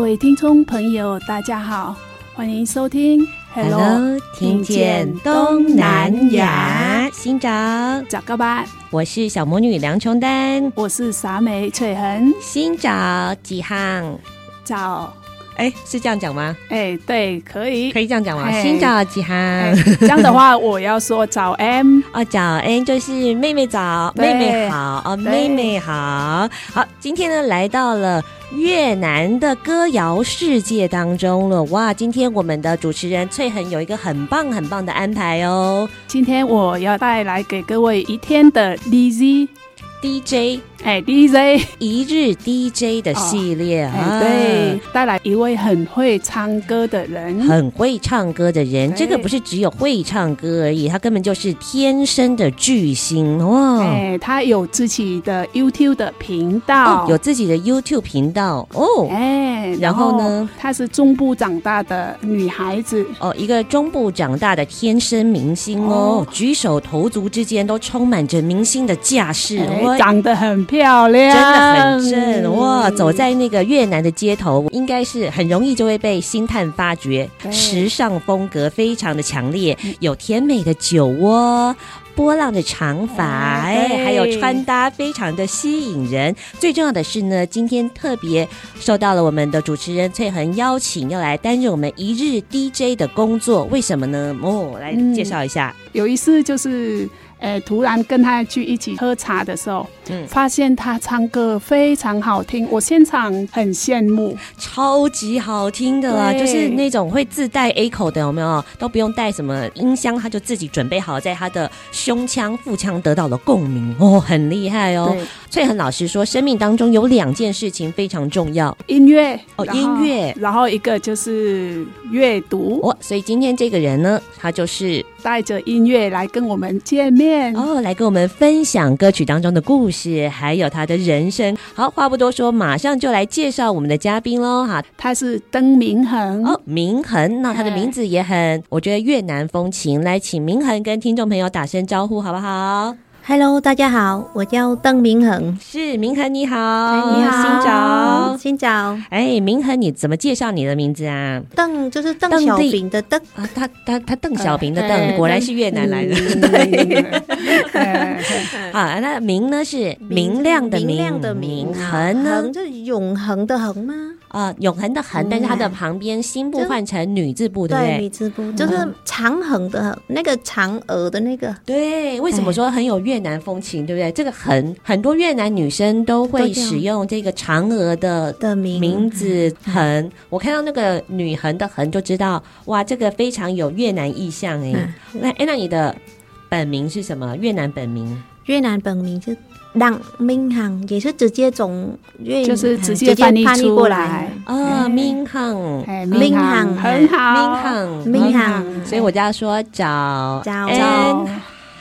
各位听众朋友，大家好，欢迎收听 Hello，, Hello 听见东南亚。新找，早个吧，我是小魔女梁琼丹，我是傻美翠恒。新找几行？早。哎，是这样讲吗？哎，对，可以，可以这样讲吗？新早几行？这样的话，我要说早安哦，早安就是妹妹早，妹妹好哦，妹妹好。好，今天呢，来到了越南的歌谣世界当中了。哇，今天我们的主持人翠恒有一个很棒很棒的安排哦。今天我要带来给各位一天的 Lizzy DJ。哎，DJ 一日 DJ 的系列啊，对，带来一位很会唱歌的人，很会唱歌的人，这个不是只有会唱歌而已，他根本就是天生的巨星哇！哎，他有自己的 YouTube 的频道，哦、有自己的 YouTube 频道哦，哎，然后呢，她是中部长大的女孩子。哦，一个中部长大的天生明星哦，哦。举手投足之间都充满着明星的架势，哎、长得很。漂亮，真的很正哇！走在那个越南的街头，应该是很容易就会被星探发掘。时尚风格非常的强烈，有甜美的酒窝，波浪的长发，哎，还有穿搭非常的吸引人。最重要的是呢，今天特别受到了我们的主持人翠恒邀请，要来担任我们一日 DJ 的工作。为什么呢？哦，来介绍一下。嗯，有一次就是。哎，突然跟他去一起喝茶的时候，嗯，发现他唱歌非常好听，我现场很羡慕，超级好听的啦，就是那种会自带 A 口的，有没有？都不用带什么音箱，他就自己准备好，在他的胸腔、腹腔得到了共鸣哦，很厉害哦。翠恒老师说，生命当中有两件事情非常重要：音乐哦，音乐，然后一个就是阅读哦。所以今天这个人呢，他就是带着音乐来跟我们见面。哦，来跟我们分享歌曲当中的故事，还有他的人生。好，话不多说，马上就来介绍我们的嘉宾喽！哈，他是登明恒哦，明恒，那他的名字也很，我觉得越南风情。来，请明恒跟听众朋友打声招呼，好不好？Hello，大家好，我叫邓明恒。是明恒，你好，你好，新早，新早。哎，明恒，你怎么介绍你的名字啊？邓就是邓小平的邓啊，他他他邓小平的邓，果然是越南来的。啊，那明呢是明亮的明，明亮的明，恒呢恒就是永恒的恒吗？啊，永恒的恒，但是它的旁边心部换成女字部，对不对？女字部就是长恒的那个嫦娥的那个。对，为什么说很有越南风情，对不对？这个恒，很多越南女生都会使用这个嫦娥的的名字恒。我看到那个女恒的恒，就知道哇，这个非常有越南意象哎。那哎，那你的本名是什么？越南本名？越南本名是。邓明恒也是直接从粤语就是直接翻译过来。啊，民航，民航很好，民航，民航，所以我就要说早早安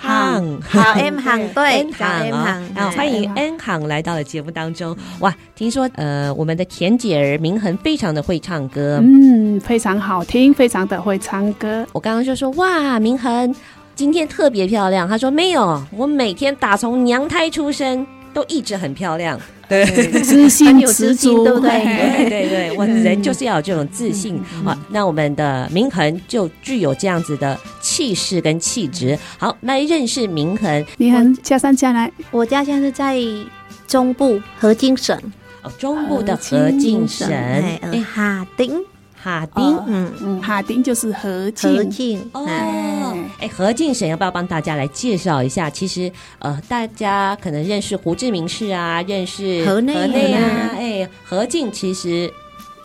恒，好 M 恒，对，早 M 恒，好，欢迎 N 恒。来到了节目当中。哇，听说呃，我们的田姐儿明恒非常的会唱歌，嗯，非常好听，非常的会唱歌。我刚刚就说哇，明恒。今天特别漂亮，他说没有，我每天打从娘胎出生都一直很漂亮，对，自信十足，对不对？对对对，我人就是要有这种自信。好，那我们的明恒就具有这样子的气势跟气质。好，来认识明恒。明恒家乡在哪？我家乡是在中部河津省，哦，中部的河津省，哎，哈丁。哈丁，嗯嗯，哈丁就是和敬。和敬哦，哎，何静婶要不要帮大家来介绍一下？其实呃，大家可能认识胡志明市啊，认识河内河内啊，哎，何静其实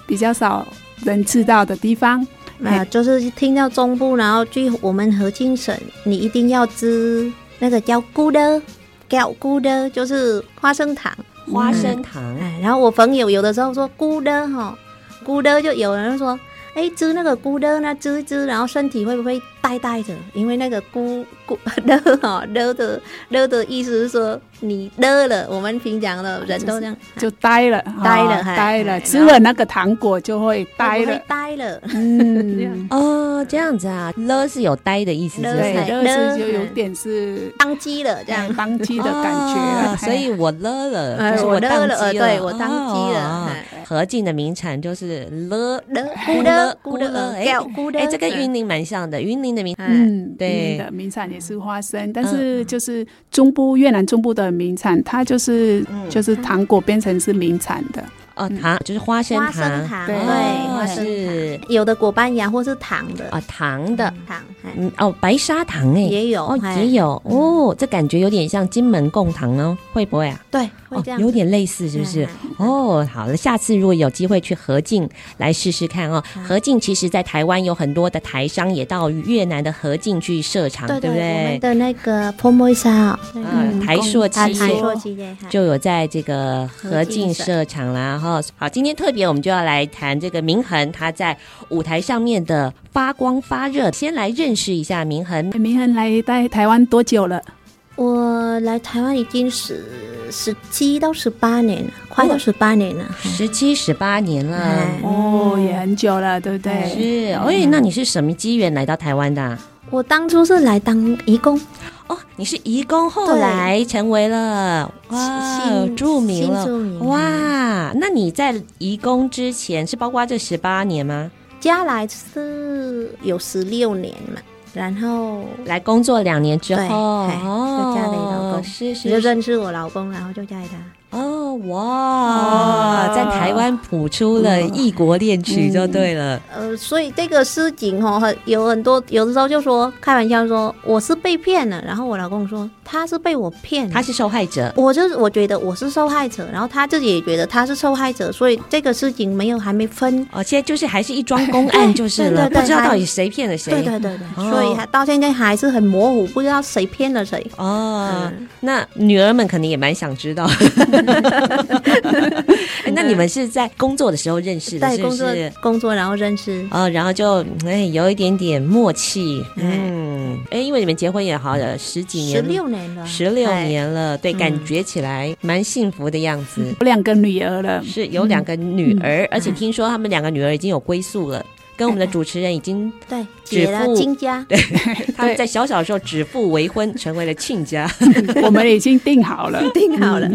比较少人知道的地方。啊，就是听到中部，然后去我们和敬省，你一定要知那个叫菇的，叫菇的，就是花生糖，花生糖。哎，然后我朋友有的时候说菇的哈，咕的就有人说。哎，织那个咕的，那织一织，然后身体会不会呆呆的？因为那个咕咕 的哈的的的的意思是说你的了。我们平常的人都这样，就呆了，呆了，呆了。吃了那个糖果就会呆了，呆了。嗯，哦，这样子啊，了是有呆的意思，对，了是就有点是当机了，这样当机的感觉。所以我了了，就是我当机了，对我当机了。和敬的名产就是了了咕的咕的，哎，哎，这跟云林蛮像的。云林的名，嗯，对，的名产也是花生，但是就是中部越南中部的名产，它就是就是糖果变成是名产的。哦，糖就是花生糖，花生糖，对，是有的果斑芽或是糖的啊，糖的糖，嗯，哦，白砂糖哎，也有哦，也有哦，这感觉有点像金门贡糖哦，会不会啊？对，会这样，有点类似，是不是？哦，好了，下次如果有机会去和敬来试试看哦。和敬其实在台湾有很多的台商也到越南的和敬去设厂，对不对？我们的那个泡沫沙，嗯，台硕企业，台硕企业就有在这个和敬设厂啦。好，今天特别，我们就要来谈这个明恒，他在舞台上面的发光发热。先来认识一下明恒。明恒来在台湾多久了？我来台湾已经十十七到十八年了，快到十八年了，十七十八年了，哦，也很久了，对不对？是。哎，那你是什么机缘来到台湾的？我当初是来当义工。哦，你是移工，后来成为了哇，著名了哇。那你在移工之前是包括这十八年吗？加来是有十六年嘛，然后来工作两年之后，哦，就嫁给老公，是是，就认识我老公，然后就嫁给他。哦哇，在台湾谱出了异国恋曲就对了。呃，所以这个诗景哦，很有很多，有的时候就说开玩笑说我是被骗了，然后我老公说他是被我骗，他是受害者。我就是我觉得我是受害者，然后他自己也觉得他是受害者，所以这个事情没有还没分。哦，现在就是还是一桩公案 就是了，不知道到底谁骗了谁。对对对对，所以到现在还是很模糊，不知道谁骗了谁。哦，那女儿们肯定也蛮想知道。那你们是在工作的时候认识的，是不是？工作然后认识，哦，然后就哎有一点点默契，嗯，哎，因为你们结婚也好了十几年，十六年了，十六年了，对，感觉起来蛮幸福的样子。有两个女儿了，是有两个女儿，而且听说他们两个女儿已经有归宿了。跟我们的主持人已经对结了亲家，对，他们在小小的时候指腹为婚，成为了亲家。我们已经定好了，定好了。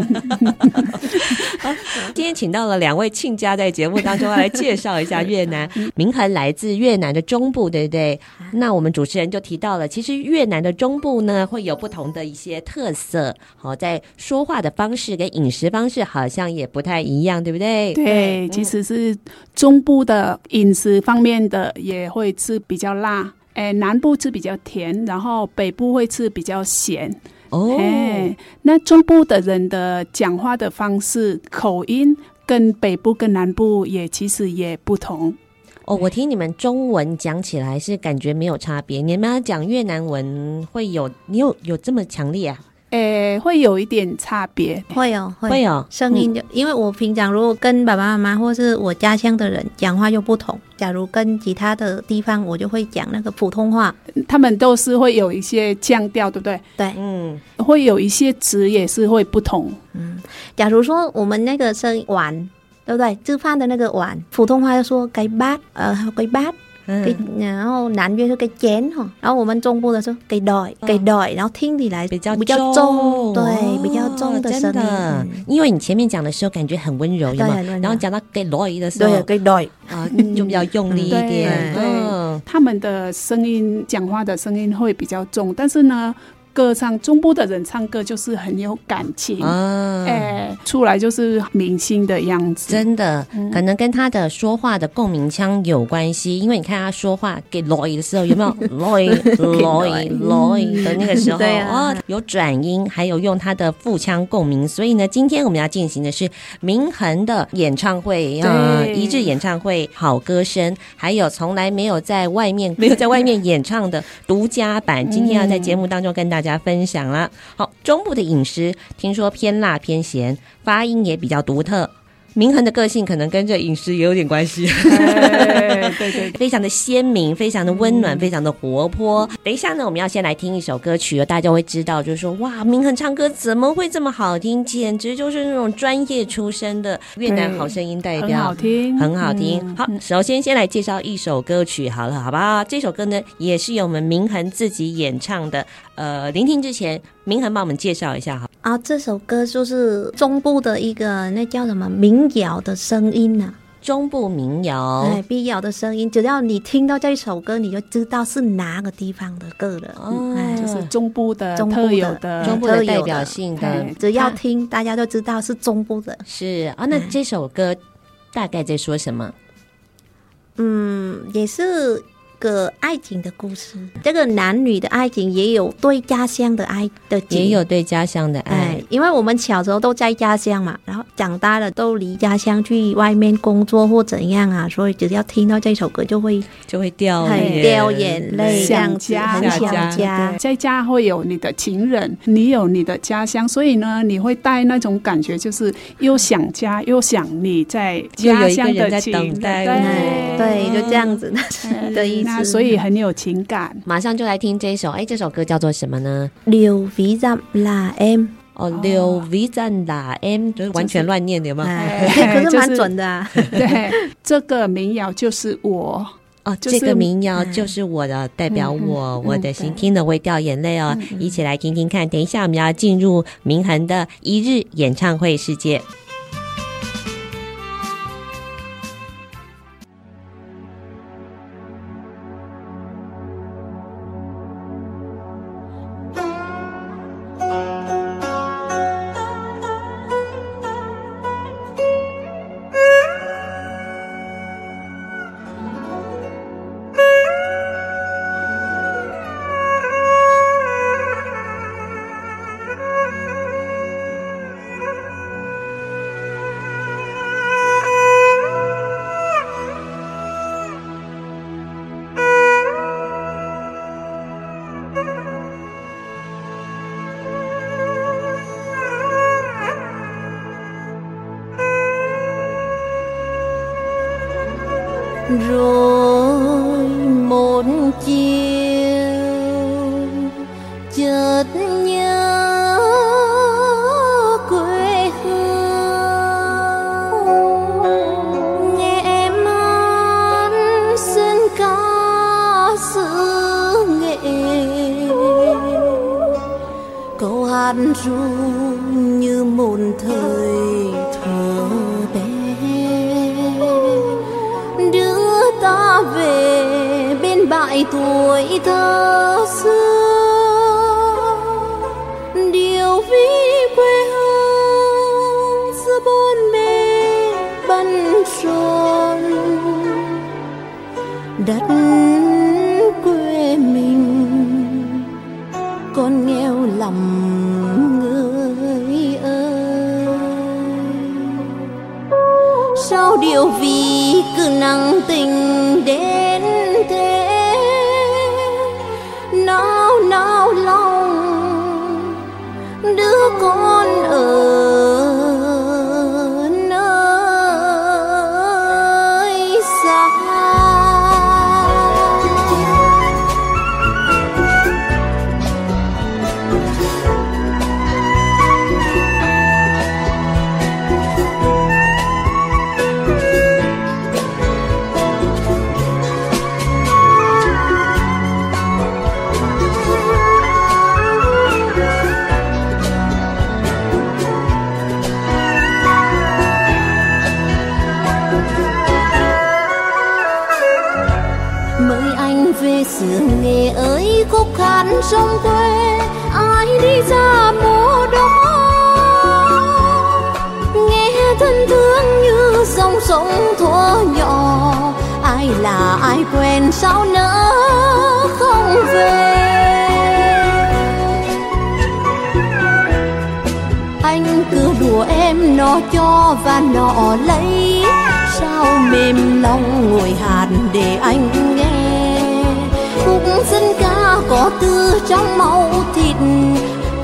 今天请到了两位亲家在节目当中要来介绍一下越南。明恒来自越南的中部，对不对？那我们主持人就提到了，其实越南的中部呢会有不同的一些特色，好，在说话的方式跟饮食方式好像也不太一样，对不对？对，其实是中部的饮食方面。的也会吃比较辣，哎，南部吃比较甜，然后北部会吃比较咸。哦，哎，那中部的人的讲话的方式、口音跟北部跟南部也其实也不同。哦，我听你们中文讲起来是感觉没有差别，你们要讲越南文会有，你有有这么强烈啊？诶、欸，会有一点差别，会有，会有声音就，因为我平常如果跟爸爸妈妈或是我家乡的人讲话就不同。假如跟其他的地方，我就会讲那个普通话，他们都是会有一些腔调，对不对？对，嗯，会有一些词也是会不同。嗯，假如说我们那个声碗，对不对？吃饭的那个碗，普通话就说“给巴”，呃，“给巴”。给，然后南边是给尖哈，然后我们中部的时候给袋给袋，然后听起来比较比较重，对，比较重的声音。因为你前面讲的时候感觉很温柔，有吗？然后讲到给袋的时候，对，给袋啊，就比较用力一点。嗯，他们的声音讲话的声音会比较重，但是呢，歌唱，中部的人唱歌就是很有感情，啊，哎，出来就是明星的样子。真的，可能跟他的说话的共鸣腔有关系，因为你看他说话给罗伊的时候，有没有？罗伊罗伊罗伊的那个时候对啊。哦，有转音，还有用他的腹腔共鸣。所以呢，今天我们要进行的是明恒的演唱会啊，一致演唱会，好歌声，还有从来没有在外面没有在外面演唱的独家版，今天要在节目当中跟大家分享了。好，中部的饮食听说偏辣偏咸，发音也比较独特。明恒的个性可能跟这饮食也有点关系，对对对，非常的鲜明，非常的温暖，非常的活泼。等一下呢，我们要先来听一首歌曲，大家会知道，就是说，哇，明恒唱歌怎么会这么好听？简直就是那种专业出身的越南好声音代表，很好听，很好听。好，首先先来介绍一首歌曲，好了，好不好？这首歌呢，也是由我们明恒自己演唱的。呃，聆听之前，明恒帮我们介绍一下哈。啊，这首歌就是中部的一个那叫什么民谣的声音呢、啊？中部民谣，哎，民谣的声音，只要你听到这一首歌，你就知道是哪个地方的歌了。哦，哎、就是中部的特有的中部的代表性的，的只要听，大家都知道是中部的。是啊，那这首歌大概在说什么？嗯，也是。个爱情的故事，这个男女的爱情也有对家乡的爱的，也有对家乡的爱。哎，因为我们小时候都在家乡嘛，然后长大了都离家乡去外面工作或怎样啊，所以只要听到这首歌就会就会掉泪，掉眼泪，想家，很想家。在家会有你的情人，你有你的家乡，所以呢，你会带那种感觉，就是又想家又想你在家乡的情，对。对，就这样子的意思。那所以很有情感，马上就来听这一首。哎，这首歌叫做什么呢？留 V 站啦 M 哦，留 V 站啦 M，就是完全乱念的，有吗？可是蛮准的啊。对，这个民谣就是我哦，这个民谣就是我的，代表我，我的心听了会掉眼泪哦。一起来听听看。等一下我们要进入明恒的一日演唱会世界。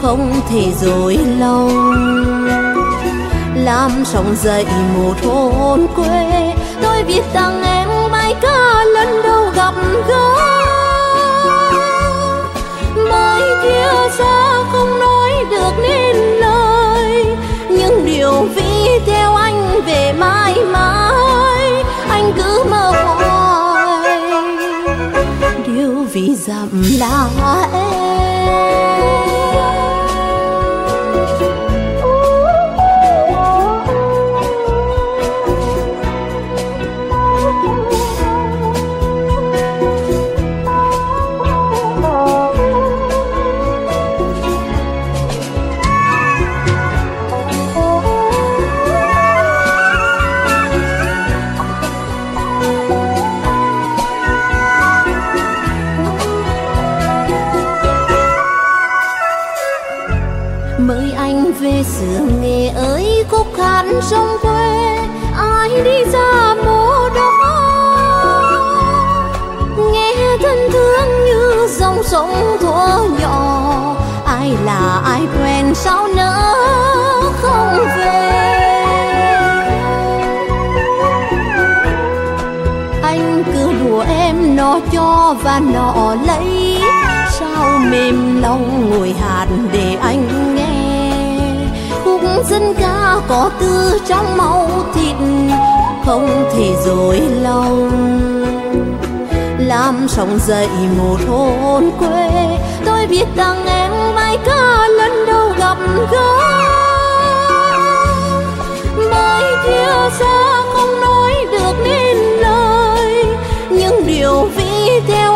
Không thể dối lòng làm sống dậy một hồn quê, tôi viết tặng em bài ca lần đầu gặp gỡ. Mới kia xa không nói được nên lời những điều vĩ theo anh về mãi mãi, anh cứ mơ hoài. Điều vì dặm là em. Và nọ lấy. Sao mềm lòng ngồi hạt để anh nghe? Khúc dân ca có tư trong máu thịt, không thể dối lòng. Làm sống dậy một hồn quê, tôi biết rằng em bài ca lần đầu gặp gỡ. Mới chia xa không nói được nên lời những điều vì 一点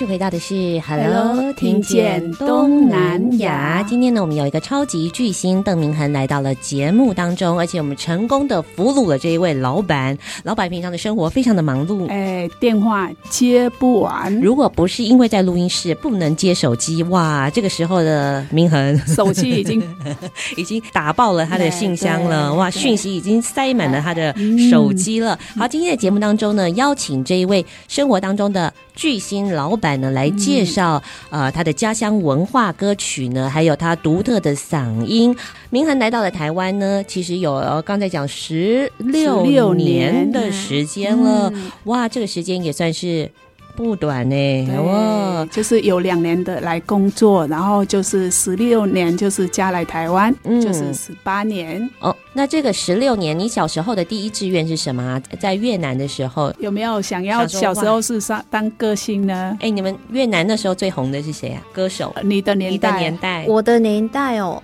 续回到的是 Hello，Hello，听见东南亚今天呢，我们有一个超级巨星邓明恒来到了节目当中，而且我们成功的俘虏了这一位老板。老板平常的生活非常的忙碌，哎，电话接不完。如果不是因为在录音室不能接手机，哇，这个时候的明恒 手机已经已经打爆了他的信箱了，哇，讯息已经塞满了他的手机了。好，今天的节目当中呢，邀请这一位生活当中的巨星老板呢，来介绍呃他的家乡文化歌曲呢，还有他独特的嗓音。明恒来到了台湾呢，其实有刚才讲十六年的时间了，哇，这个时间也算是。不短呢，哇，就是有两年的来工作，然后就是十六年，就是嫁来台湾，嗯，就是十八年。哦，那这个十六年，你小时候的第一志愿是什么？啊在越南的时候，有没有想要小时候是上当歌星呢？哎，你们越南那时候最红的是谁啊？歌手？你的年代？你的年代？我的年代哦，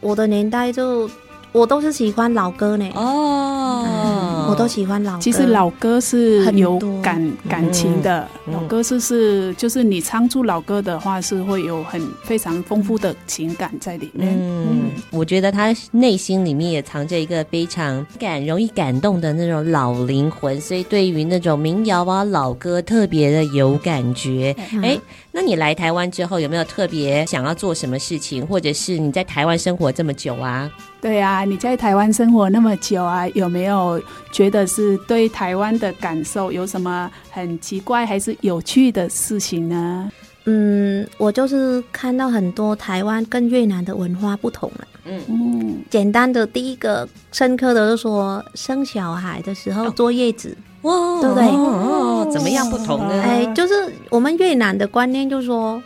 我的年代就我都是喜欢老歌呢。哦。我都喜欢老歌。其实老歌是有感感情的，嗯老歌是是就是你唱出老歌的话，是会有很非常丰富的情感在里面。嗯，我觉得他内心里面也藏着一个非常感、容易感动的那种老灵魂，所以对于那种民谣啊、老歌特别的有感觉。哎、嗯，那你来台湾之后有没有特别想要做什么事情，或者是你在台湾生活这么久啊？对啊，你在台湾生活那么久啊，有没有觉得是对台湾的感受有什么很奇怪还是有趣的事情呢？嗯，我就是看到很多台湾跟越南的文化不同了。嗯嗯，简单的第一个深刻的就是说，生小孩的时候坐月子，哇，对不对哦，怎么样不同呢？哎，就是我们越南的观念就是说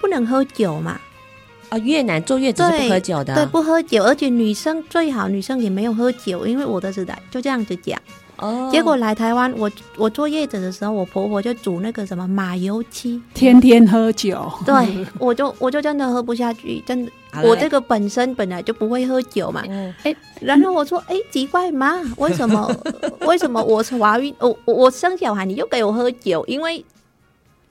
不能喝酒嘛，啊，越南坐月子是不喝酒的，对，不喝酒，而且女生最好女生也没有喝酒，因为我的时代就这样子讲。哦，结果来台湾，我我坐月子的时候，我婆婆就煮那个什么马油鸡，天天喝酒，对，我就我就真的喝不下去，真的，我这个本身本来就不会喝酒嘛，嗯，哎，然后我说，哎，奇怪妈，为什么？为什么我怀孕，我我生小孩你又给我喝酒，因为。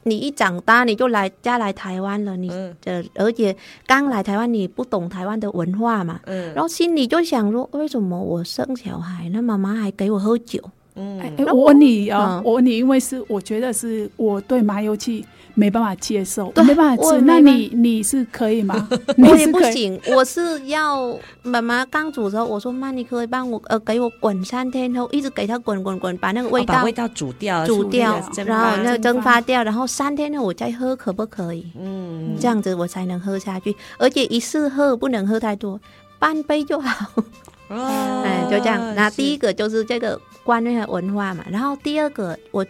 你一长大你就来家来台湾了，你的、嗯，而且刚来台湾你不懂台湾的文化嘛，嗯，然后心里就想说，为什么我生小孩，那妈妈还给我喝酒？嗯，哎，我问你啊，我问你，因为是我觉得是我对麻油鸡没办法接受，没办法吃，那你你是可以吗？我也不行，我是要妈妈刚煮的时候，我说妈，你可以帮我呃给我滚三天后，一直给它滚滚滚，把那个味道、哦、把味道煮掉，煮掉，然后那个蒸发掉，然后三天后我再喝，可不可以？嗯，这样子我才能喝下去，而且一次喝不能喝太多，半杯就好。哦，哎，就这样。那第一个就是这个观念和文化嘛，然后第二个，我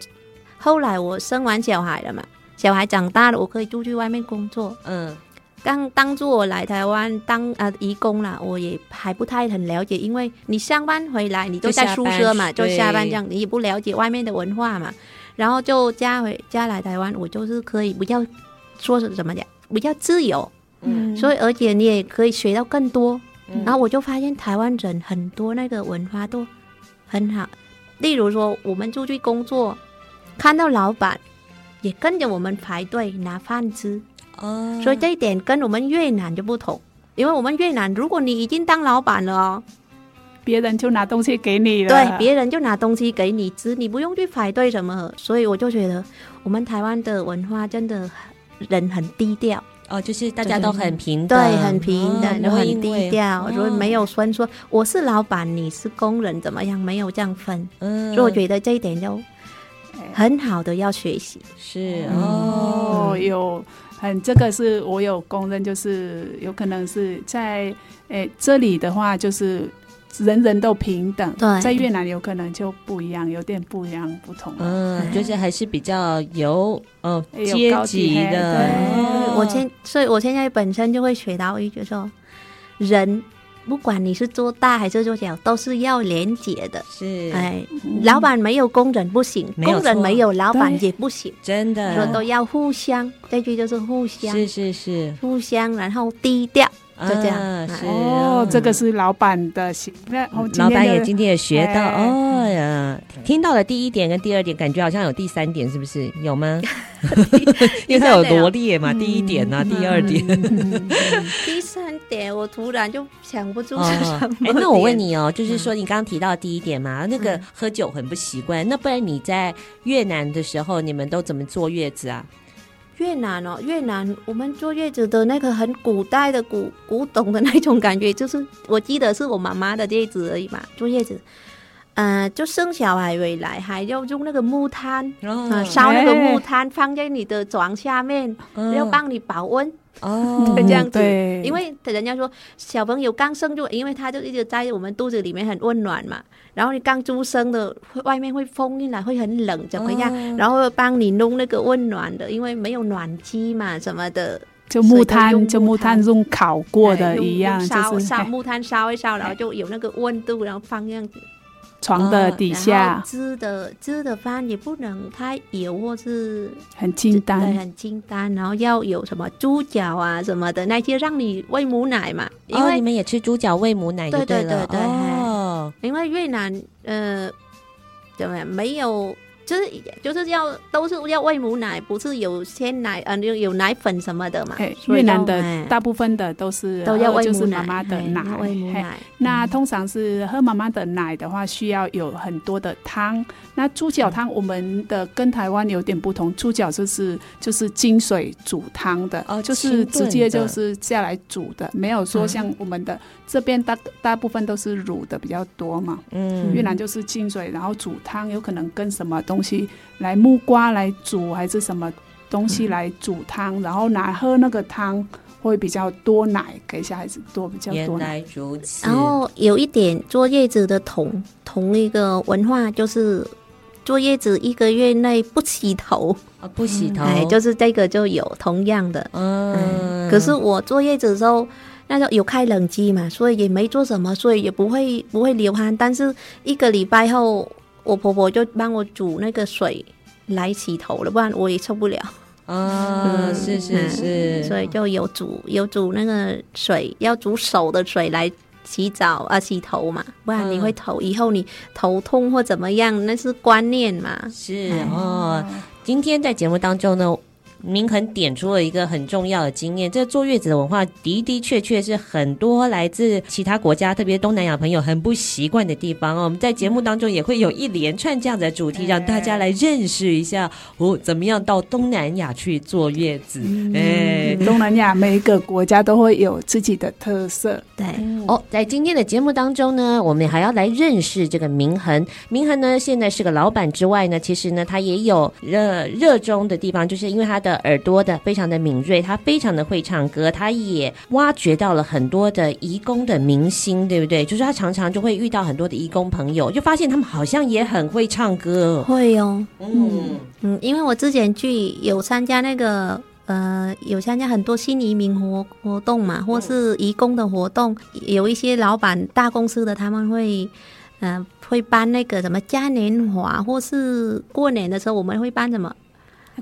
后来我生完小孩了嘛，小孩长大了，我可以出去外面工作。嗯，刚当初我来台湾当呃移工啦，我也还不太很了解，因为你上班回来你都在宿舍嘛，就下，班这样，你也不了解外面的文化嘛。然后就嫁回嫁来台湾，我就是可以比较说是怎么讲，比较自由。嗯，所以而且你也可以学到更多。然后我就发现台湾人很多那个文化都很好，例如说我们出去工作，看到老板也跟着我们排队拿饭吃，哦，所以这一点跟我们越南就不同，因为我们越南如果你已经当老板了哦，别人就拿东西给你了，对，别人就拿东西给你吃，你不用去排队什么，所以我就觉得我们台湾的文化真的人很低调。哦，就是大家都很平等，对，很平等，都、哦、很低调，哦、所以没有分说我是老板，你是工人，怎么样，没有这样分。嗯，所以我觉得这一点就很好的要学习。是哦，嗯、有很这个是我有公认，就是有可能是在诶这里的话，就是。人人都平等，对，在越南有可能就不一样，有点不一样，不同。嗯，就是还是比较有呃阶级的。对，哦、我现所以，我现在本身就会学到一句说，人不管你是做大还是做小，都是要廉洁的。是，哎，老板没有工人不行，嗯、工人没有老板也不行，真的，说都要互相。这句就是互相，是是是，互相，然后低调。就这样、啊、是哦，这个是老板的心。那老板也今天也学到哦呀，听到了第一点跟第二点，感觉好像有第三点，是不是？有吗？因为它有罗列嘛，第一点啊，第二点，第三点我突然就想不出是什么。哎、哦，那我问你哦，就是说你刚刚提到第一点嘛，那个喝酒很不习惯，那不然你在越南的时候，你们都怎么坐月子啊？越南哦，越南我们坐月子的那个很古代的古古董的那种感觉，就是我记得是我妈妈的月子而已嘛，坐月子，呃，就生小孩回来还要用那个木炭，哦、呃，烧那个木炭放在你的床下面，哦、要帮你保温。哦，这样子，因为人家说小朋友刚生就，因为他就一直在我们肚子里面很温暖嘛，然后你刚出生的，外面会封进来会很冷，怎么样？哦、然后帮你弄那个温暖的，因为没有暖气嘛，什么的，就木炭，就木炭用烤过的一样，烧烧 木炭烧一烧，然后就有那个温度，然后放这样子。床的底下，吃的吃的饭也不能太油，或是很清淡，对，很清淡。然后要有什么猪脚啊什么的那些，让你喂母奶嘛。因为、哦、你们也吃猪脚喂母奶，对对对对对。哦，因为越南呃怎么样？没有。就是就是要都是要喂母奶，不是有鲜奶呃有有奶粉什么的嘛。越南的大部分的都是都要喂母奶，妈妈的奶。喂母奶。那通常是喝妈妈的奶的话，需要有很多的汤。那猪脚汤我们的跟台湾有点不同，猪脚就是就是清水煮汤的，哦，就是直接就是下来煮的，没有说像我们的这边大大部分都是卤的比较多嘛。嗯，越南就是清水，然后煮汤，有可能跟什么东西来木瓜来煮，还是什么东西来煮汤，然后拿喝那个汤会比较多奶，给小孩子多比较多奶。原来如此。然后有一点坐月子的同同一个文化就是。坐月子一个月内不洗头啊，不洗头，哎，就是这个就有同样的，嗯，嗯，可是我坐月子的时候，那时候有开冷机嘛，所以也没做什么，所以也不会不会流汗。但是一个礼拜后，我婆婆就帮我煮那个水来洗头了，不然我也受不了。啊，嗯，是是是，嗯，所以就有煮有煮那个水，要煮手的水来。洗澡啊，洗头嘛，不然你会头、嗯、以后你头痛或怎么样，那是观念嘛。是哦，今天在节目当中呢。明恒点出了一个很重要的经验，这坐月子的文化的的确确是很多来自其他国家，特别东南亚朋友很不习惯的地方哦。我们在节目当中也会有一连串这样的主题，让大家来认识一下哦，怎么样到东南亚去坐月子？哎，东南亚每一个国家都会有自己的特色。对哦，在今天的节目当中呢，我们还要来认识这个明恒。明恒呢，现在是个老板之外呢，其实呢，他也有热热衷的地方，就是因为他的。耳朵的非常的敏锐，他非常的会唱歌，他也挖掘到了很多的移工的明星，对不对？就是他常常就会遇到很多的移工朋友，就发现他们好像也很会唱歌，会哦，嗯嗯，因为我之前去有参加那个呃，有参加很多新移民活活动嘛，或是移工的活动，有一些老板大公司的他们会嗯、呃、会办那个什么嘉年华，或是过年的时候我们会办什么。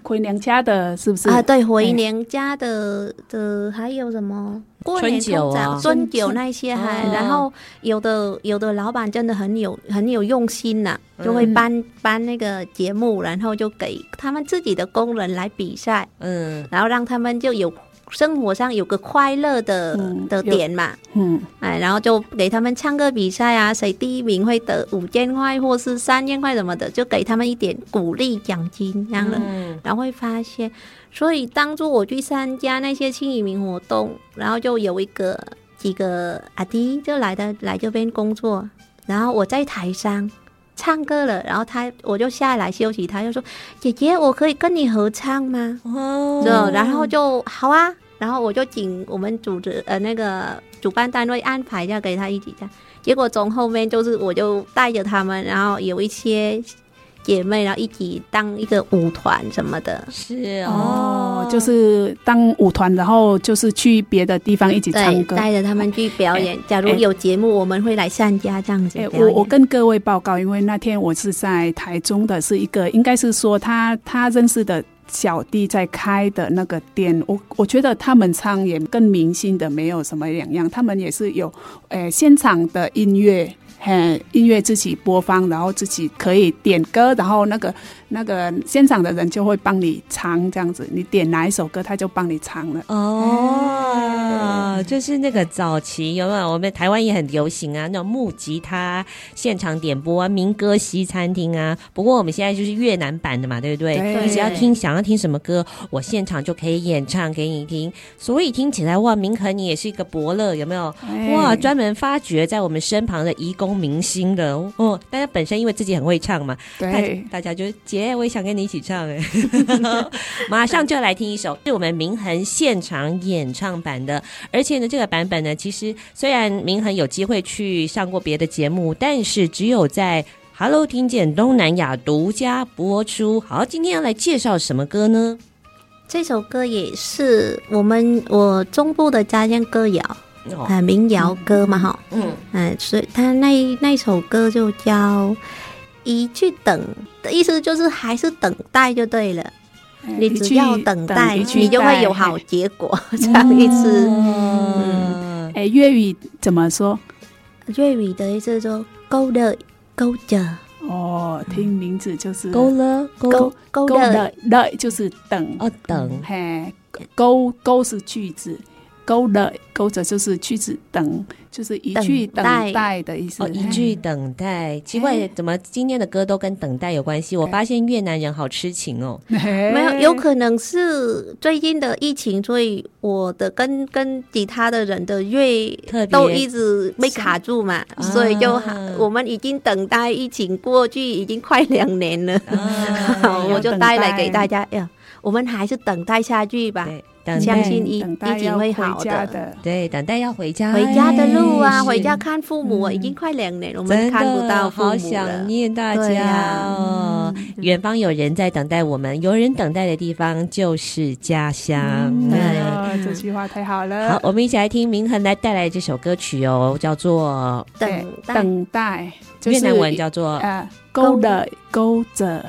回娘家的是不是啊？对，回娘家的的还有什么？过年通常春酒那些还，然后有的有的老板真的很有很有用心呐，就会搬搬那个节目，然后就给他们自己的工人来比赛，嗯，然后让他们就有。生活上有个快乐的、嗯、的点嘛，嗯，哎，然后就给他们唱歌比赛啊，谁第一名会得五千块或是三千块什么的，就给他们一点鼓励奖金这样的，嗯、然后会发现，所以当初我去参加那些新移民活动，然后就有一个几个阿弟就来的来这边工作，然后我在台上唱歌了，然后他我就下来休息，他就说：“姐姐，我可以跟你合唱吗？”哦，然后就好啊。然后我就请我们组织呃那个主办单位安排，一下给他一起唱。结果从后面就是我就带着他们，然后有一些姐妹，然后一起当一个舞团什么的。是哦，哦，就是当舞团，然后就是去别的地方一起唱歌，带着他们去表演。假如有节目，我们会来参加这样子。我我跟各位报告，因为那天我是在台中的，是一个应该是说他他认识的。小弟在开的那个店，我我觉得他们唱也跟明星的没有什么两样，他们也是有，诶、欸，现场的音乐。嘿，音乐自己播放，然后自己可以点歌，然后那个那个现场的人就会帮你唱，这样子，你点哪一首歌，他就帮你唱了。哦，嗯、就是那个早期有没有？我们台湾也很流行啊，那种木吉他现场点播啊，民歌西餐厅啊。不过我们现在就是越南版的嘛，对不对？对，你只要听想要听什么歌，我现场就可以演唱给你听。所以听起来哇，明恒你也是一个伯乐，有没有？哇，专门发掘在我们身旁的移工。明星的哦，大家本身因为自己很会唱嘛，对，大家就姐，我也想跟你一起唱哎，马上就要来听一首是我们明恒现场演唱版的，而且呢，这个版本呢，其实虽然明恒有机会去上过别的节目，但是只有在 Hello 听见东南亚独家播出。好，今天要来介绍什么歌呢？这首歌也是我们我中部的家乡歌谣。啊，民谣歌嘛，哈，嗯，嗯，所以他那那首歌就叫“一去等”的意思，就是还是等待就对了。你只要等待，你就会有好结果。这样意思。嗯，哎，粤语怎么说？粤语的意思说“勾的勾着”，哦，听名字就是勾勒勾勾勒勒就是等哦等，嘿，勾勾是句子。勾勒勾着就是句子等，就是一句等待的意思。哦，一句等待。奇怪，怎么今天的歌都跟等待有关系？我发现越南人好痴情哦。没有，有可能是最近的疫情，所以我的跟跟其他的人的粤都一直被卡住嘛，所以就我们已经等待疫情过去已经快两年了，我就带来给大家呀。我们还是等待下去吧。相信一一定会好的，对，等待要回家，回家的路啊，回家看父母，已经快两年，我们看不到父母了，好想念大家哦。远方有人在等待我们，有人等待的地方就是家乡。对，这句话太好了。好，我们一起来听明恒来带来这首歌曲哦，叫做《等等待》，越南文叫做呃，勾的勾着。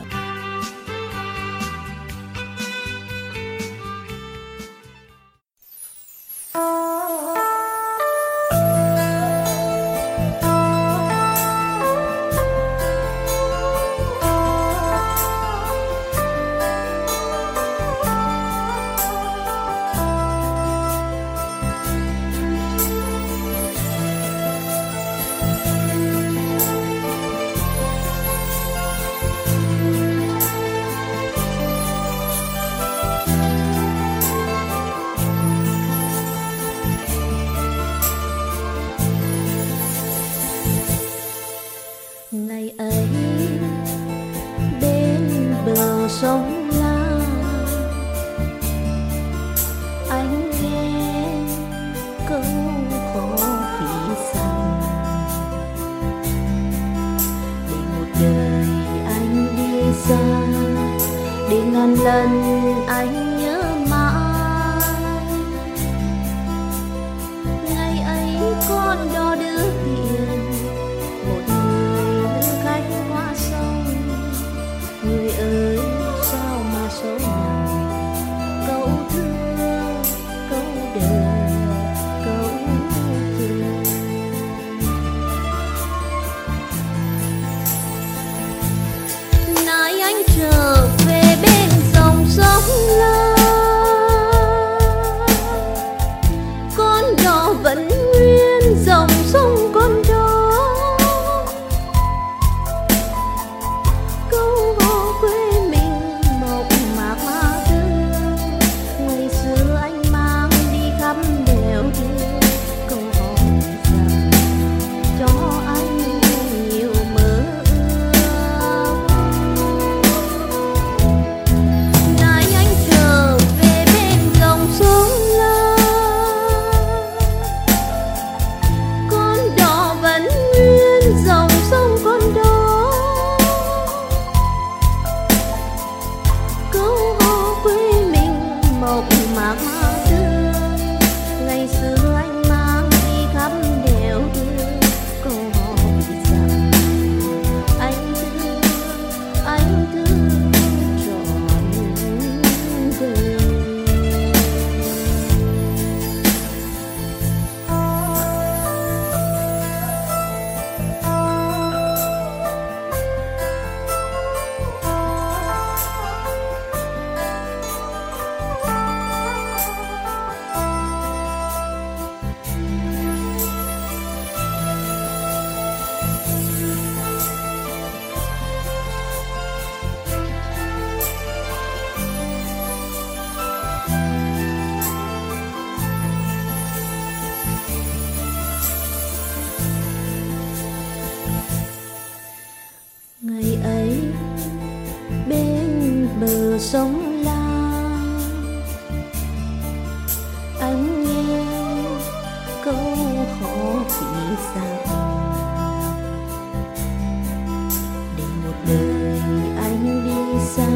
cuộc đời anh đi xa.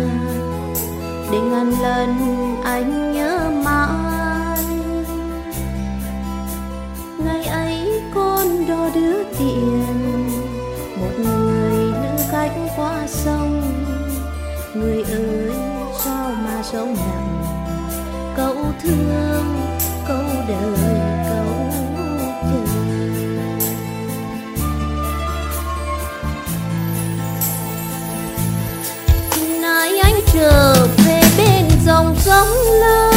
Để ngàn lần anh nhớ mãi. Ngày ấy con đo đứa tiền, một người nữ khách qua sông. Người ơi, sao mà sống nặng? Câu thương, câu đời. sống lâu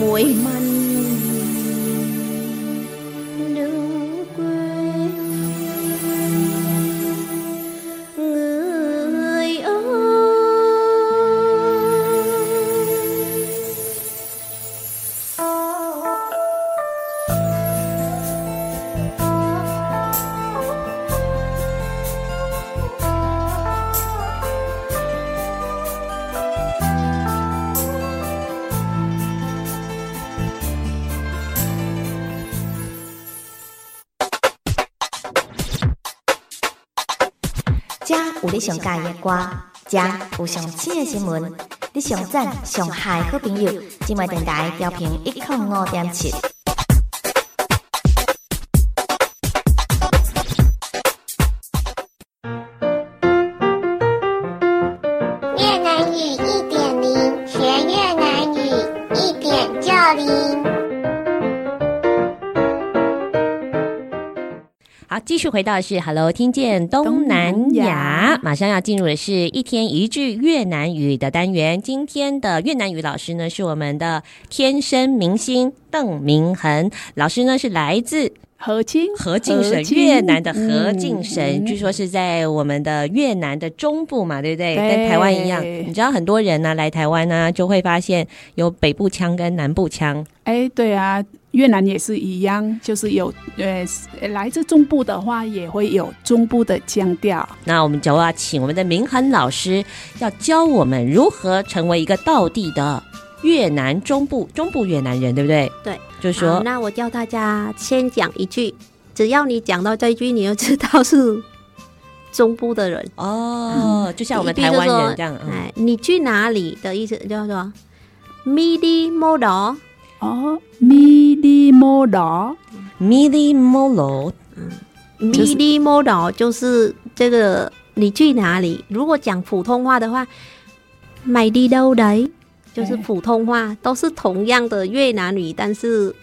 muội manh 上喜欢的歌，听有上新的新闻，你上赞上嗨好朋友，今麦电台调频一点五点七。继续回到的是 Hello，听见东南亚，马上要进入的是一天一句越南语的单元。今天的越南语老师呢，是我们的天生明星邓明恒。老师呢，是来自何静，何静省，越南的何静省，嗯。据说是在我们的越南的中部嘛，对不对？对。跟台湾一样，你知道很多人呢、来台湾呢，就会发现有北部腔跟南部腔。哎，对啊，越南也是一样，就是有呃，来自中部的话，也会有中部的腔调。那我们就要请我们的明恒老师，要教我们如何成为一个道地的越南中部中部越南人，对不对？对，就是说，那我教大家先讲一句，只要你讲到这一句，你就知道是中部的人。哦，就像我们台湾人这样，嗯哎，你去哪里的意思叫做 “midi model”。哦，midi model。，midi molo，midi model 就是这个你去哪里？如果讲普通话的话 đâu đấy？就是普通话，都是同样的越南语，但是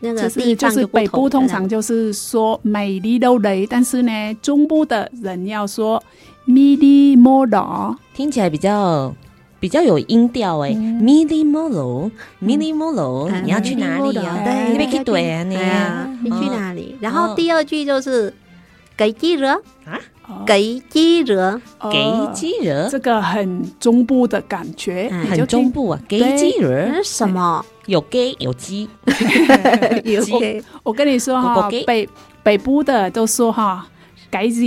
那个就是地方就是北。部通常就是说 đi đâu đấy，但是呢，中部的人要说 midi model。听起来比较比较有音调哎，mili molo，mili molo，你要去哪里啊？对，你别去对啊，你你去哪里？然后第二句就是给鸡惹。啊，给鸡惹，给鸡惹，这个很中部的感觉，嗯很中部啊，给鸡惹？什么？有给有鸡，有我我跟你说哈北北部的都说哈，改字，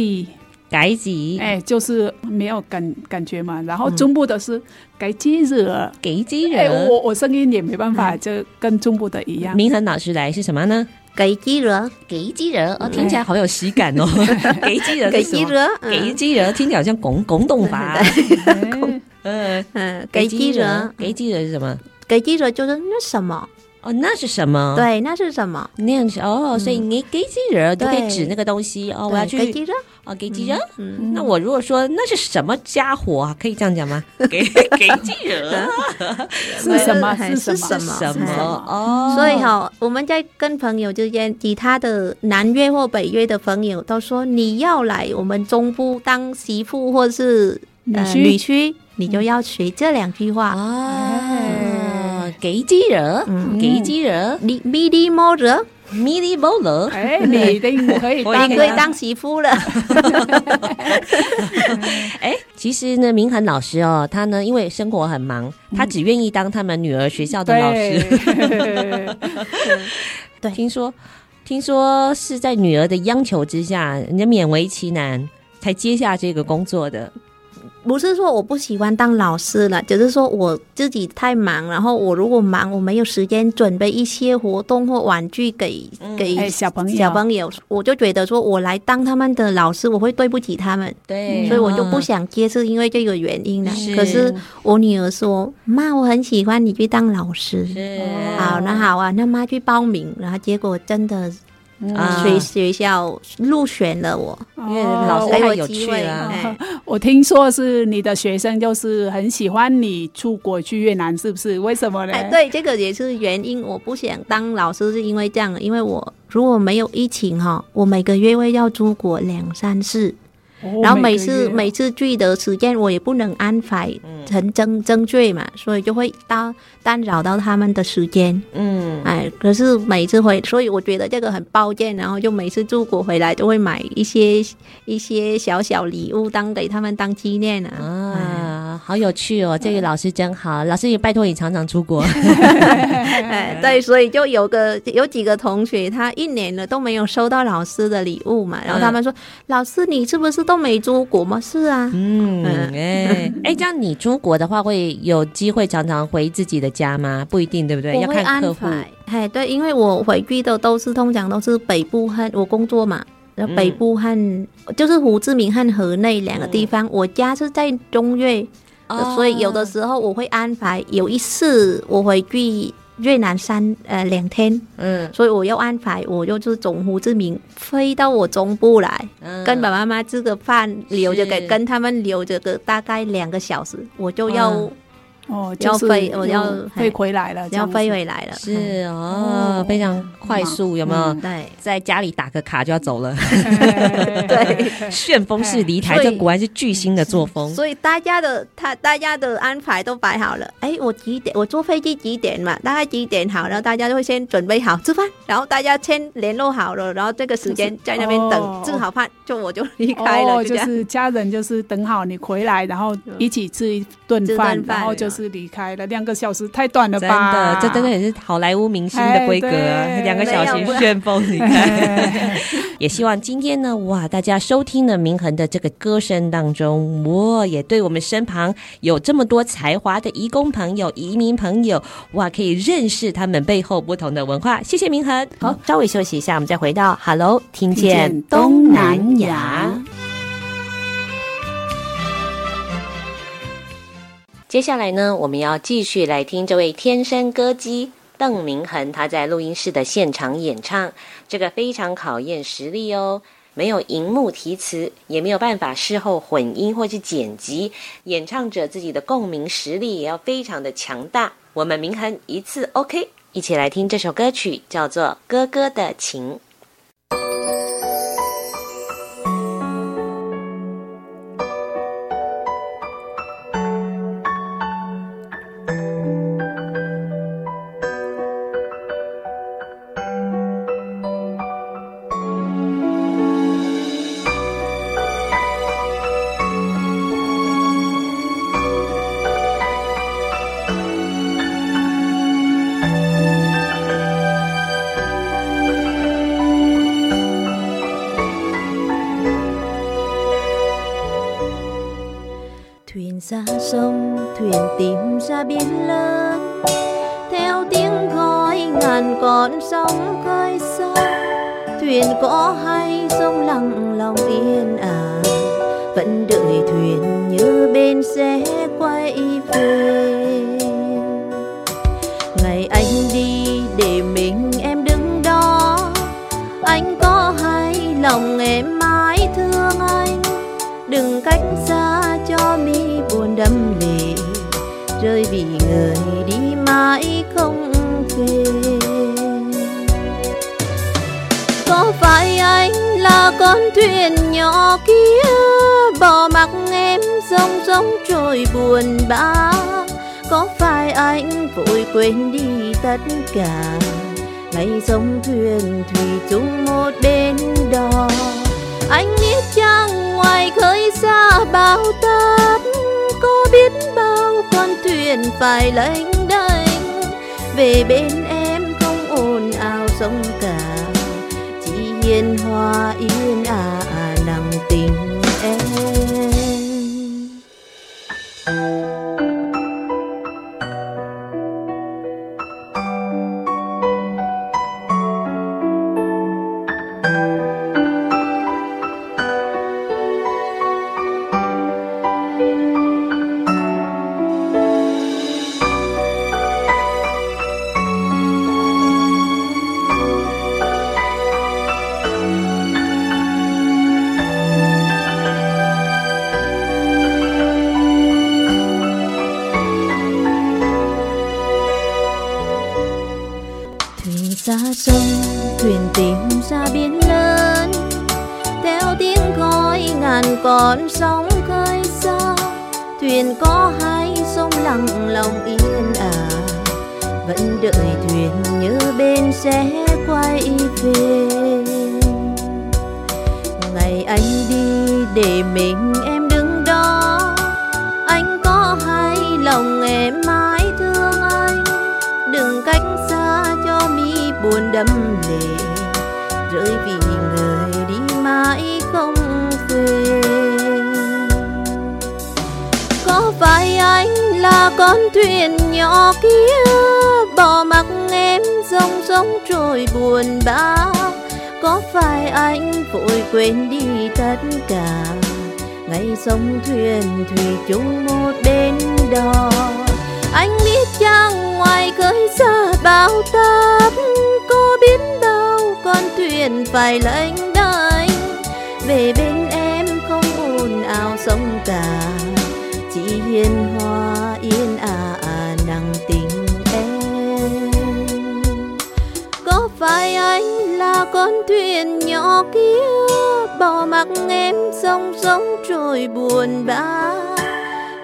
改几，哎，就是没有感感觉嘛。然后中部的是改鸡惹，给鸡哎，我我声音也没办法，就跟中部的一样。明恒老师来是什么呢？给鸡惹，给鸡惹，哦，听起来好有喜感哦。给鸡惹，给鸡惹，给鸡惹，听起来好像广广东话。哎嗯 嗯，给鸡惹，给鸡惹是什么？给鸡惹就是那什么？哦，那是什么？对，那是什么？那样子哦，所以你给几人都可以指那个东西哦。我要去给鸡惹，哦，给鸡惹。嗯，那我如果说那是什么家伙啊？可以这样讲吗？给给鸡人 是什么？哎是什么？是什么？什么？哦，所以哈，我们在跟朋友之间，其他的南越或北越的朋友都说，你要来我们中部当媳妇或是呃女婿女婿，你就要学这两句话。哦，给鸡惹，嗯给鸡惹，你 midi model，米莉波罗，哎，你一定可以当，可以当媳妇了。哎，其实呢，明恒老师哦，他呢，因为生活很忙，他只愿意当他们女儿学校的老师。对，听说，听说是在女儿的央求之下，人家勉为其难才接下这个工作的。不是说我不喜欢当老师了，只是说我自己太忙，然后我如果忙，我没有时间准备一些活动或玩具给、嗯、给小朋友。小朋友，我就觉得说我来当他们的老师，我会对不起他们。对，所以我就不想接，是因为这个原因呢。是，可是我女儿说：“妈，我很喜欢你去当老师。”是，好，那好啊，那妈去报名，然后结果真的。啊，学学校入选了我，因为老师太有趣了。我听说是你的学生就是很喜欢你出国去越南，是不是？为什么呢？哎，对，这个也是原因。我不想当老师，是因为这样，因为我如果没有疫情哈，我每个月会要出国两三次。然后每次每，每次聚的时间我也不能安排很正正确嘛，所以就会打干扰到他们的时间。嗯，哎，可是每次回，所以我觉得这个很抱歉。然后就每次出国回来都会买一些一些小小礼物当给他们当纪念啊。好有趣哦！这个老师真好，老师也拜托你常常出国。哎，对，所以就有个有几个同学，他一年了都没有收到老师的礼物嘛，然后他们说：“嗯、老师，你是不是？”都没出国吗？是啊，嗯，哎，哎，这样你出国的话，会有机会常常回自己的家吗？不一定，对不对？要看客户。哎，对，因为我回去的都是通常都是北部和我工作嘛，然后北部和、嗯、就是胡志明和河内两个地方。嗯、我家是在中越，哦、所以有的时候我会安排有一次我回去。越南三呃两天，嗯，所以我要安排，我就是总胡志明飞到我中部来，嗯、跟爸爸妈妈吃个饭，留着给跟他们留着个大概两个小时，我就要。嗯哦，要飞，我要飞回来了，要飞回来了，是哦，非常快速，有没有？对，在家里打个卡就要走了，对，旋风式离台，这果然是巨星的作风。所以大家的他大家的安排都摆好了，哎，我几点？我坐飞机几点嘛？大概几点好？然后大家就会先准备好吃饭，然后大家先联络好了，然后这个时间在那边等，正好饭就我就离开了，就是家人就是等好你回来，然后一起吃一顿饭，然后就是。是离开了两个小时太短了吧？真的，这真的也是好莱坞明星的规格啊！两个小时旋风离开。也希望今天呢，哇，大家收听了明恒的这个歌声当中，哇，也对我们身旁有这么多才华的移工朋友、移民朋友，哇，可以认识他们背后不同的文化。谢谢明恒。好，稍微休息一下，我们再回到 Hello，听见东南亚。接下来呢，我们要继续来听这位天生歌姬邓明恒他在录音室的现场演唱，这个非常考验实力哦，没有荧幕提词，也没有办法事后混音或是剪辑，演唱者自己的共鸣实力也要非常的强大。我们明恒一次 OK，一起来听这首歌曲，叫做《哥哥的情》。có phải anh là con thuyền nhỏ kia. Bỏ mặc em rong rong trôi buồn bã. Có phải anh vội quên đi tất cả? Ngày sông thuyền thủy chung một bên đò. Anh biết chăng ngoài khơi xa bao tát, có biết bao con thuyền phải lênh đênh. Về bên em không ồn ào sông cả hiên hoa yên ả à, à, nặng tình em. Mi buồn đắm lệ rơi vì người đi mãi không về. Có phải anh là con thuyền nhỏ kia, bỏ mặc em rong rong trôi buồn bã. Có phải anh vội quên đi tất cả, ngày sông thuyền thủy chung một bên đò. Anh biết chăng ngoài khơi xa bao táp con thuyền phải lênh đênh về bên em không ồn ào sông cả chỉ hiền hòa yên ả à, nặng tình em. Có phải anh là con thuyền nhỏ kia bỏ mặc em sông sông trôi buồn bã?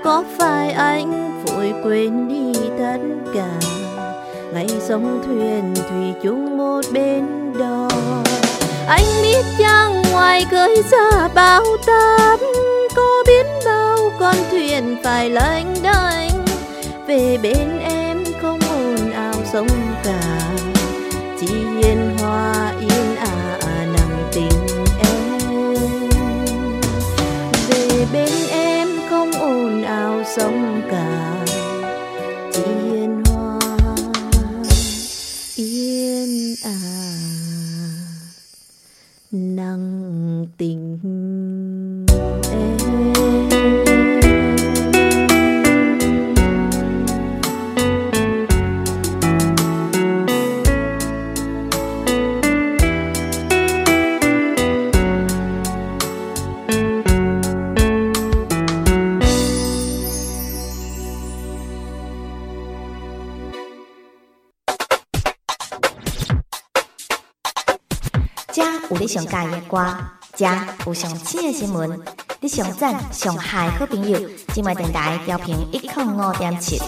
Có phải anh vội quên đi tất cả? Ngày sông thuyền thủy chung một bên đò. Anh biết chăng ngoài khơi xa bao táp có biết bao con thuyền phải lênh đênh. Về bên em không ồn ào sông cả chỉ hiền hòa yên ả à, nặng tình em. Về bên em không ồn ào sông năng tình 上喜欢的歌，遮有上新的新闻，你上赞上嗨好朋友，今晚电台调频一点五点七。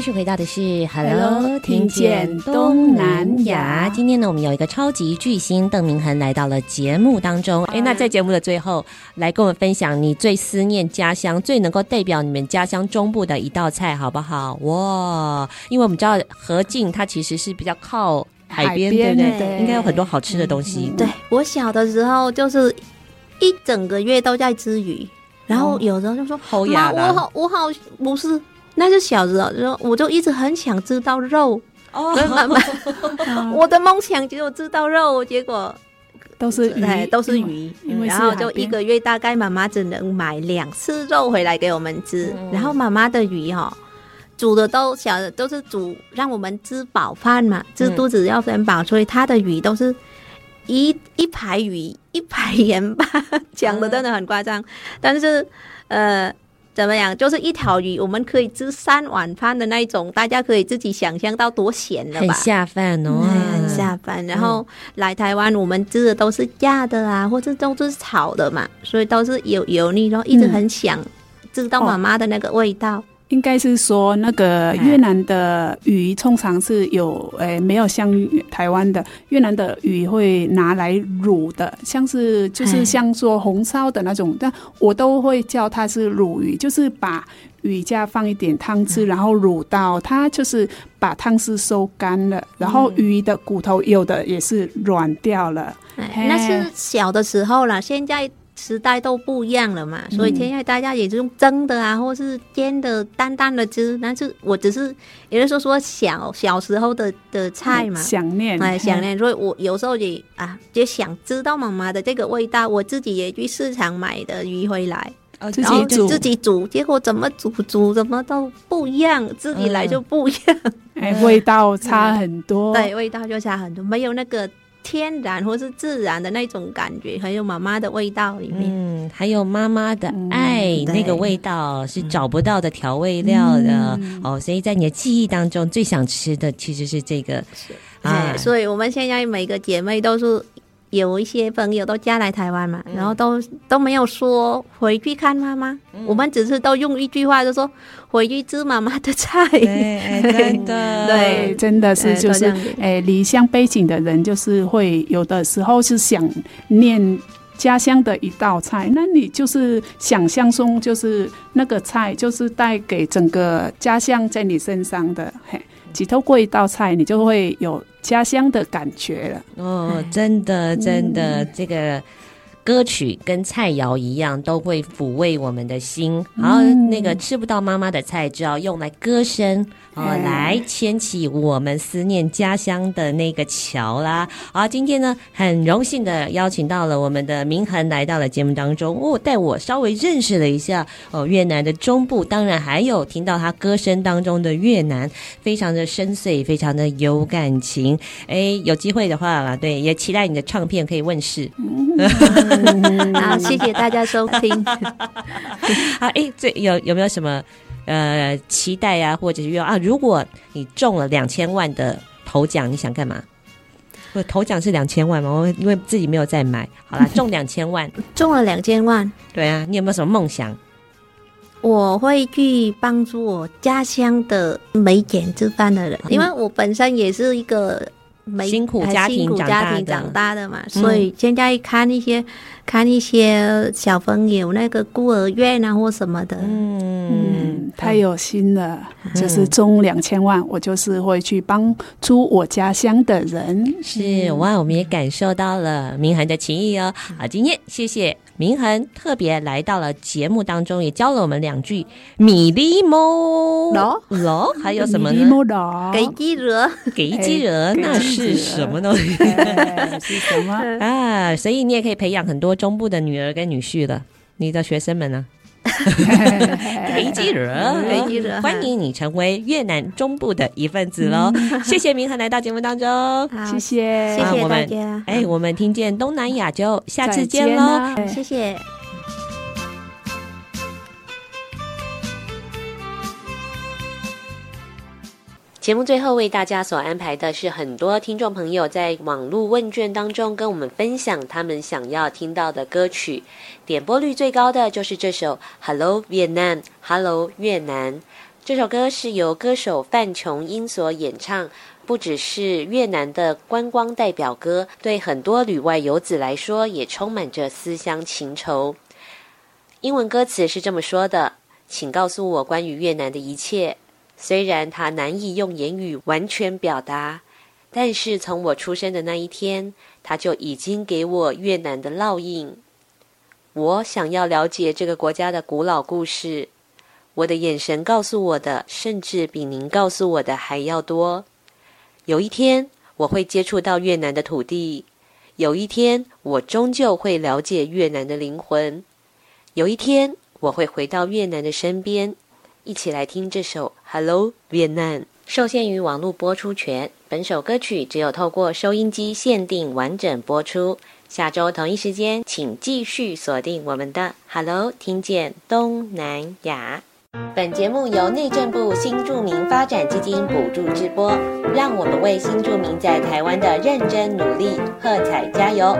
继续回到的是 Hello，Hello，听见东南亚今天呢，我们有一个超级巨星邓明恒来到了节目当中。哎，那在节目的最后，来跟我们分享你最思念家乡、最能够代表你们家乡中部的一道菜，好不好？哇，因为我们知道何静它其实是比较靠海边，海边对不对？对应该有很多好吃的东西。对，我小的时候就是一整个月都在吃鱼，然后有时候就说：“好妈，我好，我好，不是，那是小时候，就我就一直很想知道肉。哦。我的梦想就有知道肉，结果都是哎鱼，都是鱼，然后就一个月大概妈妈只能买两次肉回来给我们吃，嗯。然后妈妈的鱼哈、煮的都小的都是煮让我们吃饱饭嘛，吃肚子要填饱，所以她的鱼都是一一排鱼一排盐巴，讲的真的很夸张，但是呃。怎么样？就是一条鱼，我们可以吃三碗饭的那一种，大家可以自己想象到多咸了吧？很下饭哦，很下饭。然后来台湾，我们吃的都是炸的啊，或者都是炒的嘛，所以都是油油腻，然后一直很想知道妈妈的那个味道。应该是说，那个越南的鱼通常是有，诶、欸，没有像台湾的越南的鱼会拿来卤的，像是就是像做红烧的那种，但我都会叫它是卤鱼，就是把鱼架放一点汤汁，然后卤到它就是把汤汁收干了，然后鱼的骨头有的也是软掉了。那是小的时候了，现在。时代都不一样了嘛，所以现在大家也是用蒸的啊，或是煎的，淡淡的吃。但是我只是，也就是说小小时候的的菜嘛，想念，哎，想念。所以我有时候也啊，就想知道妈妈的这个味道。我自己也去市场买的鱼回来，哦、自己煮，自己煮，结果怎么煮煮怎么都不一样，自己来就不一样，哎、嗯，味道差很多。对，味道就差很多，没有那个。天然或是自然的那种感觉，还有妈妈的味道里面，嗯，还有妈妈的爱，嗯、那个味道是找不到的调味料的、嗯、哦。所以在你的记忆当中，最想吃的其实是这个是啊。所以我们现在每个姐妹都是。有一些朋友都嫁来台湾嘛，嗯、然后都都没有说回去看妈妈，嗯、我们只是都用一句话就说回忆吃妈妈的菜。对，真的，对，真的是就是，哎，离乡背井的人就是会有的时候是想念家乡的一道菜，那你就是想象中就是那个菜就是带给整个家乡在你身上的，嘿，只透过一道菜，你就会有。家乡的感觉了。哦，真的真的，嗯、这个歌曲跟菜肴一样，都会抚慰我们的心。然后那个吃不到妈妈的菜，就要用来歌声。哦，来牵起我们思念家乡的那个桥啦！好，今天呢，很荣幸的邀请到了我们的明恒来到了节目当中哦，带我稍微认识了一下哦越南的中部，当然还有听到他歌声当中的越南，非常的深邃，非常的有感情。哎，有机会的话啦，对，也期待你的唱片可以问世。好，谢谢大家收听。好，哎，这有有没有什么？呃，期待呀、啊，或者是愿啊，如果你中了两千万的头奖，你想干嘛？我头奖是两千万嘛？我因为自己没有再买，好啦，中两千万，中了两千万，对啊，你有没有什么梦想？我会去帮助我家乡的没钱吃饭的人，嗯、因为我本身也是一个。辛苦家庭长大的，长大的嘛，所以现在看一些、嗯、看一些小朋友那个孤儿院啊或什么的，嗯，嗯太有心了，嗯、就是中两千万，我就是会去帮助我家乡的人。是哇，我们也感受到了明涵的情谊哦。好，今天谢谢。明恒特别来到了节目当中，也教了我们两句米粒猫咯咯，还有什么呢？给鸡惹，给鸡惹，那是什么东西？是什么 啊？所以你也可以培养很多中部的女儿跟女婿的，你的学生们呢？欢迎你成为越南中部的一份子喽！谢谢明恒来到节目当中，谢谢，谢谢大家。哎，我们听见东南亚就下次见喽，谢谢。节目最后为大家所安排的是很多听众朋友在网络问卷当中跟我们分享他们想要听到的歌曲，点播率最高的就是这首《Hello Vietnam》，Hello 越南。这首歌是由歌手范琼英所演唱，不只是越南的观光代表歌，对很多旅外游子来说也充满着思乡情愁。英文歌词是这么说的：“请告诉我关于越南的一切。”虽然它难以用言语完全表达，但是从我出生的那一天，它就已经给我越南的烙印。我想要了解这个国家的古老故事，我的眼神告诉我的，甚至比您告诉我的还要多。有一天，我会接触到越南的土地；有一天，我终究会了解越南的灵魂；有一天，我会回到越南的身边。一起来听这首《Hello Vietnam》。受限于网络播出权，本首歌曲只有透过收音机限定完整播出。下周同一时间，请继续锁定我们的 Hello，听见东南亚。本节目由内政部新住民发展基金补助直播，让我们为新住民在台湾的认真努力喝彩加油。